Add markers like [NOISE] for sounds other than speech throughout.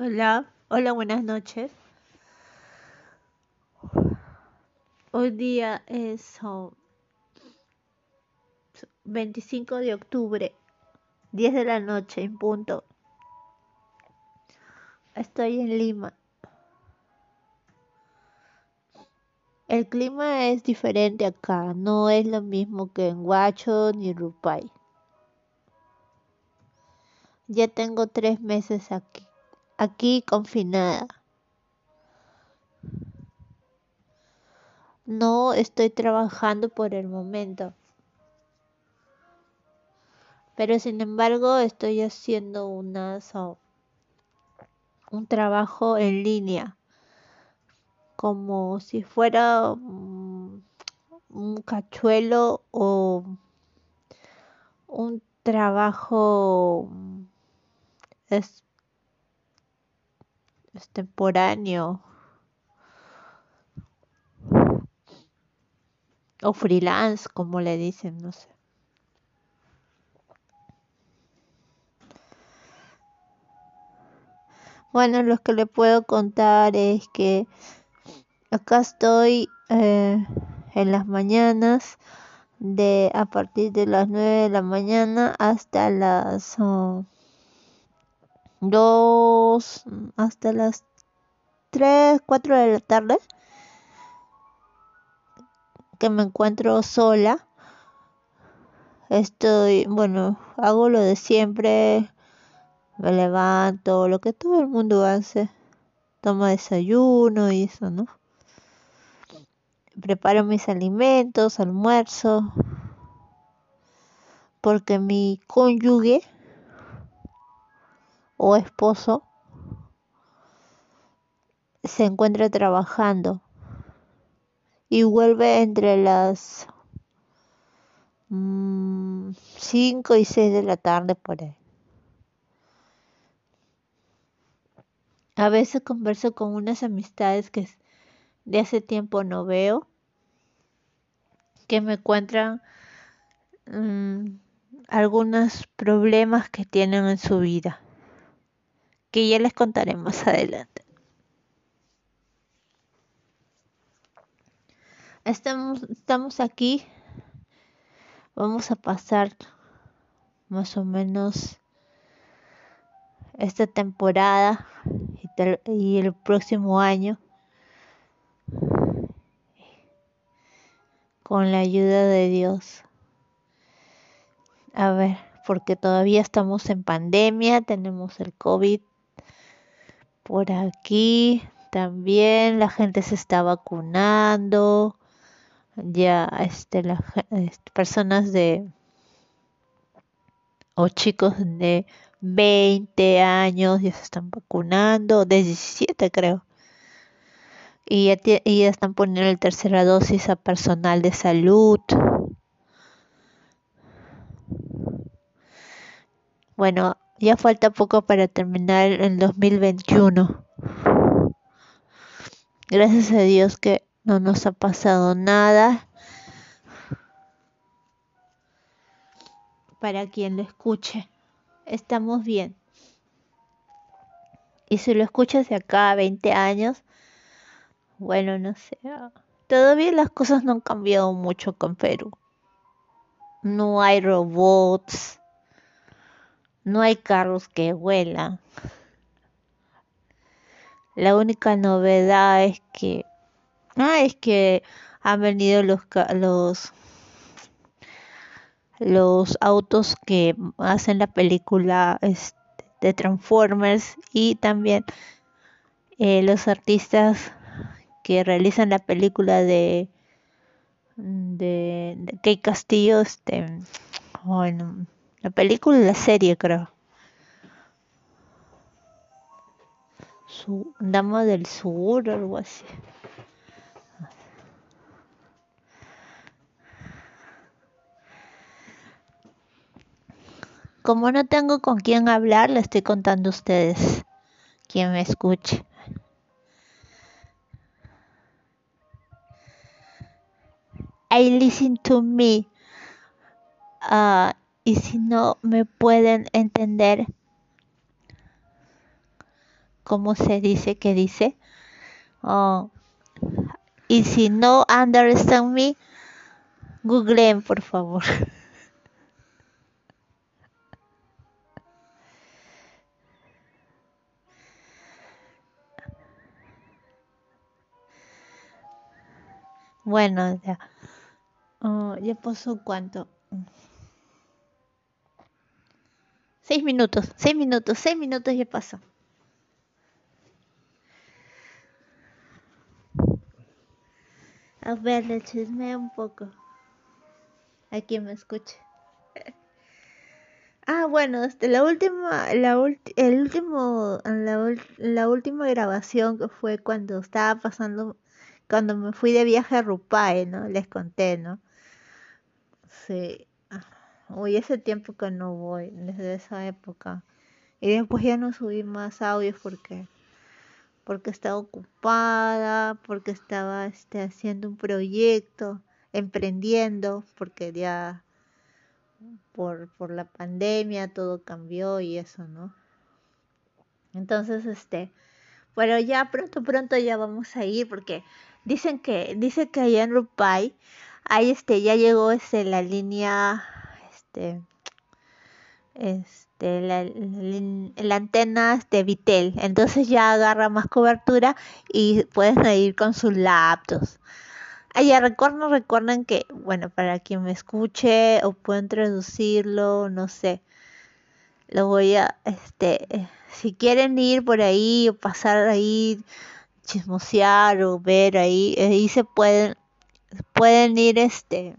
Hola, hola, buenas noches. Hoy día es oh, 25 de octubre, 10 de la noche en punto. Estoy en Lima. El clima es diferente acá, no es lo mismo que en Huacho ni Rupay. Ya tengo tres meses aquí, aquí confinada. No estoy trabajando por el momento. Pero sin embargo estoy haciendo unas, oh, un trabajo en línea como si fuera un, un cachuelo o un trabajo es, extemporáneo o freelance, como le dicen, no sé. Bueno, lo que le puedo contar es que Acá estoy eh, en las mañanas de a partir de las 9 de la mañana hasta las 2 hasta las 3, 4 de la tarde que me encuentro sola. Estoy, bueno, hago lo de siempre, me levanto, lo que todo el mundo hace, toma desayuno y eso, ¿no? preparo mis alimentos, almuerzo, porque mi cónyuge o esposo se encuentra trabajando y vuelve entre las 5 mm, y 6 de la tarde por ahí. A veces converso con unas amistades que de hace tiempo no veo, que me encuentran mm, algunos problemas que tienen en su vida, que ya les contaré más adelante. Estamos, estamos aquí, vamos a pasar más o menos esta temporada y el próximo año con la ayuda de Dios. A ver, porque todavía estamos en pandemia, tenemos el COVID por aquí, también la gente se está vacunando, ya este, las personas de o chicos de 20 años ya se están vacunando, de 17 creo y ya, están poniendo el tercera dosis a personal de salud. Bueno, ya falta poco para terminar el 2021. Gracias a Dios que no nos ha pasado nada. Para quien lo escuche, estamos bien. Y si lo escuchas de acá a 20 años, bueno, no sé. Todavía las cosas no han cambiado mucho con Perú. No hay robots. No hay carros que vuelan. La única novedad es que ah, es que han venido los los los autos que hacen la película este, de Transformers y también eh, los artistas que realizan la película de de, de Castillo, este, bueno, la película y la serie creo. Su, Dama del Sur algo así. Como no tengo con quién hablar, le estoy contando a ustedes, quien me escuche. I listen to me. Uh, y si no me pueden entender, cómo se dice que dice. Oh, y si no understand me, googleen por favor. [LAUGHS] Bueno, ya. Oh, ya pasó cuánto. Seis minutos, seis minutos, seis minutos ya pasó. A ver, le chisme un poco. A quien me escuche. [LAUGHS] Ah, bueno, este, la última, la el último, la, la última grabación que fue cuando estaba pasando, cuando me fui de viaje a Rupae, ¿no? Les conté, ¿no? Sí. Uy, ese tiempo que no voy, desde esa época. Y después ya no subí más audios porque porque estaba ocupada, porque estaba este, haciendo un proyecto, emprendiendo, porque ya por, por la pandemia todo cambió y eso, ¿no? Entonces, este, pero ya pronto, pronto ya vamos a ir porque dicen que, dice que allá en Rupai, ahí este, ya llegó este, la línea, este, este, la, la, antena de Vitel, entonces ya agarra más cobertura y pueden ir con sus laptops. Allá recuerden, recuerden que, bueno, para quien me escuche o pueden traducirlo, no sé, lo voy a, este, si quieren ir por ahí o pasar ahí, chismosear o ver ahí, ahí se pueden, pueden ir, este,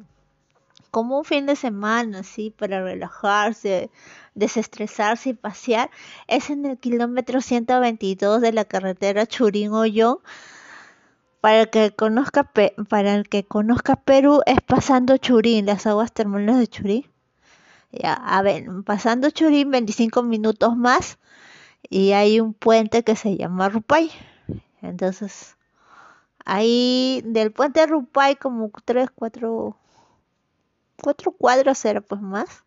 como un fin de semana, así, para relajarse, desestresarse y pasear, es en el kilómetro 122 de la carretera Churín-Ollón. Para el que conozca para el que conozca Perú es pasando Churín, las aguas termales de Churín. Ya, a ver, pasando Churín 25 minutos más y hay un puente que se llama Rupay. Entonces, ahí del puente Rupay como 3, 4 cuatro cuadras era pues más,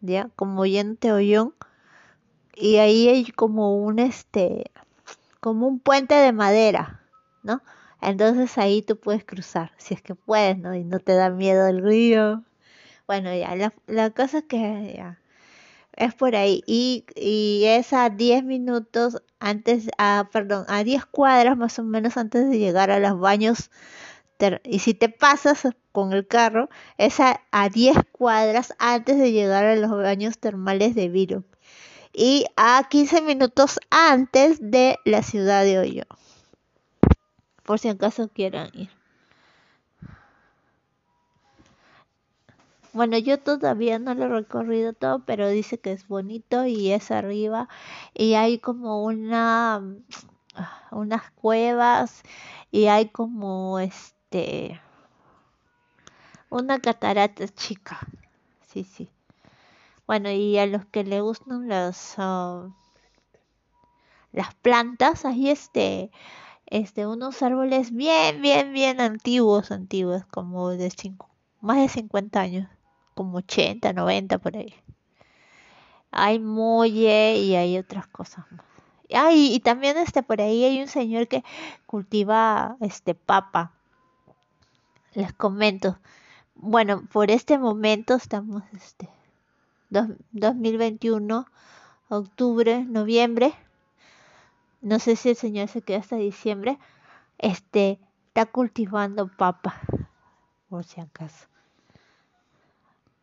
ya, como yente Ollón, y ahí hay como un este, como un puente de madera, ¿no? Entonces ahí tú puedes cruzar, si es que puedes, ¿no? Y no te da miedo el río. Bueno, ya, la, la cosa es que ya, es por ahí. Y, y es a 10 minutos antes, a, perdón, a 10 cuadras más o menos antes de llegar a los baños y si te pasas con el carro, es a, 10 cuadras antes de llegar a los baños termales de Viru. Y a 15 minutos antes de la ciudad de Hoyo. Por si acaso quieran ir. Bueno, yo todavía no lo he recorrido todo, pero dice que es bonito y es arriba y hay como una unas cuevas y hay como este este, una catarata chica. Sí, sí. Bueno, y a los que le gustan las ah, las plantas, ahí este este unos árboles bien bien bien antiguos, antiguos, como de cinco, más de 50 años, como 80, 90 por ahí. Hay muelle y hay otras cosas más. Ah, y, y, también este por ahí hay un señor que cultiva este papa les comento. Bueno, por este momento estamos este 2021, octubre, noviembre. No sé si el señor se queda hasta diciembre. Este está cultivando papa, por si acaso.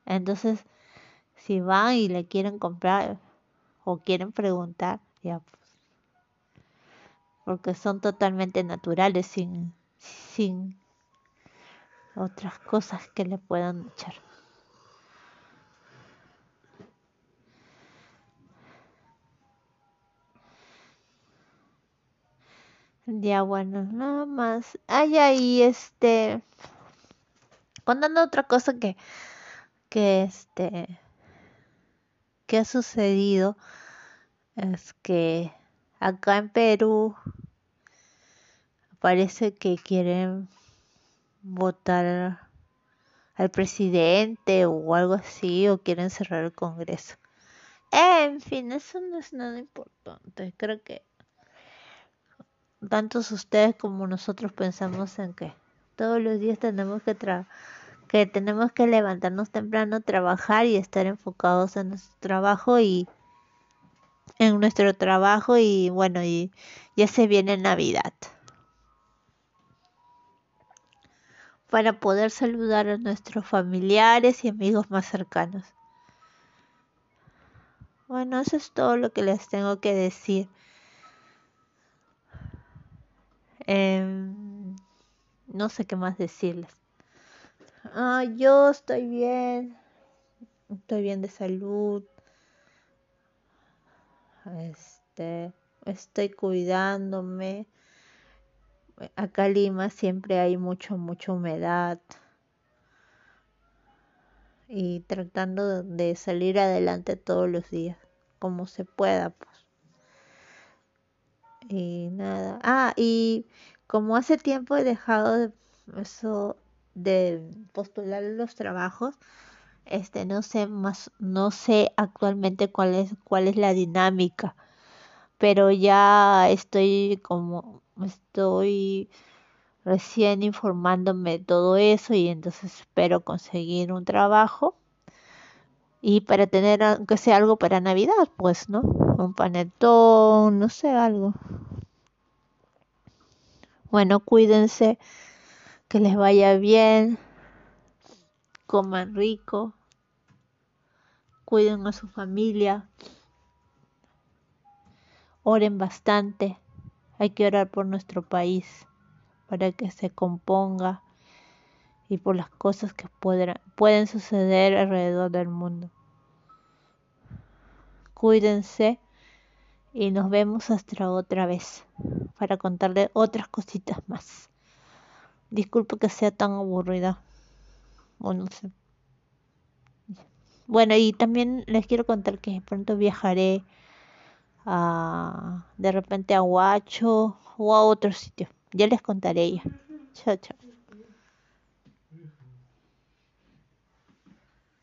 Entonces, si van y le quieren comprar o quieren preguntar, ya pues. Porque son totalmente naturales, sin, sin otras cosas que le puedan echar. Ya bueno, nada más. Hay ahí este contando otra cosa que que este que ha sucedido es que acá en Perú parece que quieren votar al presidente o algo así o quieren cerrar el Congreso. En fin, eso no es nada importante. Creo que tantos ustedes como nosotros pensamos en que todos los días tenemos que que tenemos que levantarnos temprano, trabajar y estar enfocados en nuestro trabajo y en nuestro trabajo y bueno, y ya se viene Navidad. Para poder saludar a nuestros familiares y amigos más cercanos. Bueno, eso es todo lo que les tengo que decir. Em, no sé qué más decirles. Ah, yo estoy bien. Estoy bien de salud. Este, estoy cuidándome. Acá en Lima siempre hay mucho, mucha humedad. Y tratando de salir adelante todos los días, como se pueda, pues. Y nada. Ah, y como hace tiempo he dejado de, eso de postular los trabajos, este no sé más no sé actualmente cuál es cuál es la dinámica pero ya estoy como estoy recién informándome de todo eso y entonces espero conseguir un trabajo y para tener aunque sea algo para navidad pues no un panetón no sé algo. Bueno cuídense que les vaya bien coman rico cuiden a su familia, oren bastante, hay que orar por nuestro país para que se componga y por las cosas que pueden suceder alrededor del mundo. Cuídense y nos vemos hasta otra vez para contarle otras cositas más. Disculpe que sea tan aburrida. O no sé. Bueno, y también les quiero contar que pronto viajaré de repente a Huacho o a otro sitio. Ya les contaré ya. Chao, chao.